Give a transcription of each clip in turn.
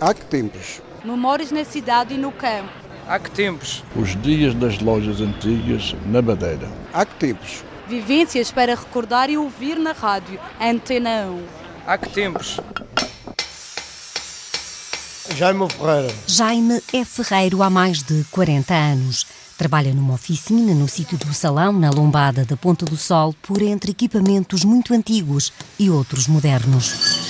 Há que tempos? Memórias na cidade e no campo. Há que tempos? Os dias das lojas antigas na Madeira. Há que tempos? Vivências para recordar e ouvir na rádio. Antena 1. Há que tempos? Jaime Ferreira. Jaime é ferreiro há mais de 40 anos. Trabalha numa oficina no sítio do Salão, na Lombada da Ponta do Sol, por entre equipamentos muito antigos e outros modernos.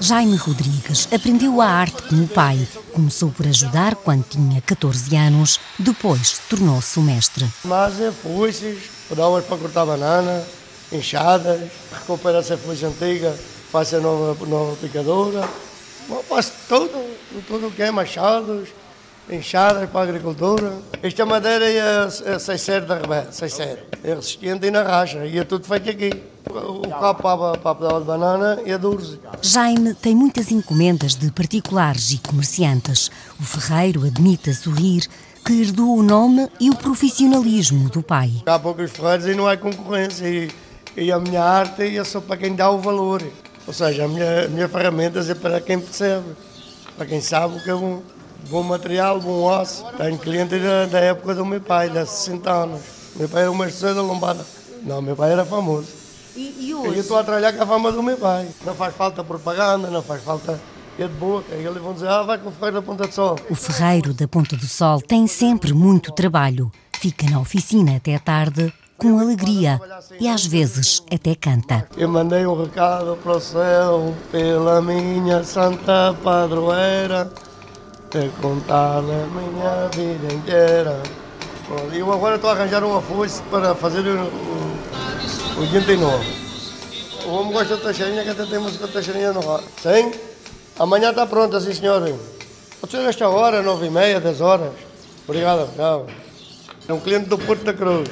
Jaime Rodrigues aprendeu a arte com o pai. Começou por ajudar quando tinha 14 anos, depois tornou-se o mestre. Mas é foices, pedalmas para cortar banana, enxadas, recupera essa foice antiga, faz a nova, nova picadora. Bom, tudo, tudo o que é machados, enxadas para a agricultura. Esta madeira é, é 6 da rebelde, 6 É resistente e na racha, e é tudo feito aqui. O cabo para, para a pedala de banana é duro. Jaime tem muitas encomendas de particulares e comerciantes. O ferreiro admite a sorrir que herdou o nome e o profissionalismo do pai. Há poucos ferreiros e não há concorrência. E, e a minha arte é só para quem dá o valor. Ou seja, a minha, a minha ferramenta é para quem percebe, para quem sabe o que é bom. Bom material, bom osso. Tenho clientes da, da época do meu pai, de 60 anos. Meu pai era mestre da lombada. Não, meu pai era famoso. E, e E eu hoje? estou a trabalhar com a fama do meu pai. Não faz falta propaganda, não faz falta é de boca. E eles vão dizer, ah, vai com o ferreiro da Ponta de Sol. O ferreiro da Ponta do Sol tem sempre muito trabalho. Fica na oficina até tarde, com alegria e às vezes até canta. Eu mandei um recado para o céu pela minha santa padroeira, te contar a minha vida inteira. Bom, Eu agora estou a arranjar uma foice para fazer o 89. O homem gosta de taxarinha, que até tem música de taxarinha no rádio. Sim? Amanhã está pronta, sim senhor. Pode ser esta hora, nove e meia, dez horas. Obrigado, tchau. É um cliente do Porto da Cruz.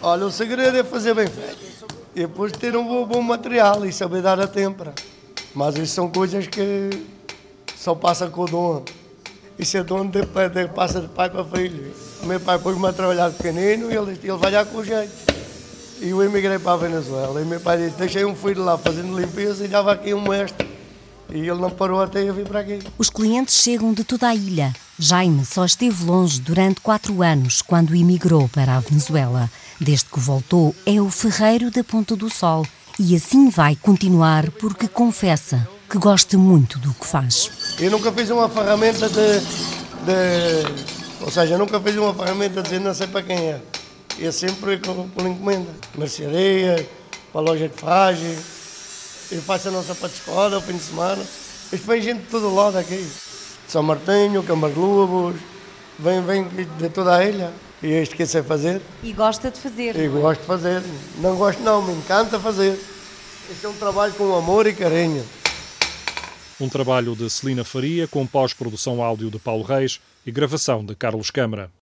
Olha, o segredo é fazer bem feito. E depois ter um bom, bom material e saber dar a tempera. Mas isso são coisas que só passa com o dono. Isso é dono de, de, passa de pai para filho. O meu pai pôs-me a trabalhar pequenino e ele, ele vai lá com jeito. E eu emigrei para a Venezuela. E meu pai disse, deixei um filho lá fazendo limpeza e dava aqui um mestre. E ele não parou até eu vir para aqui. Os clientes chegam de toda a ilha. Jaime só esteve longe durante quatro anos, quando emigrou para a Venezuela. Desde que voltou, é o ferreiro da Ponta do Sol. E assim vai continuar, porque confessa que gosta muito do que faz. Eu nunca fiz uma ferramenta de, de- Ou seja, nunca fiz uma ferramenta de não sei para quem é. É sempre com- por encomenda. Mercearia, para a loja de ferragem. Eu faço a nossa para a escola, ao fim de semana. Isto vem gente de todo lado aqui. De São Martinho, Lobos. Vem, vem de toda a ilha. E é isto que sei fazer. E gosta de fazer. Eu gosto de fazer. Não gosto não, me encanta fazer. Este é um trabalho com amor e carinho. Um trabalho de Celina Faria com pós-produção áudio de Paulo Reis e gravação de Carlos Câmara.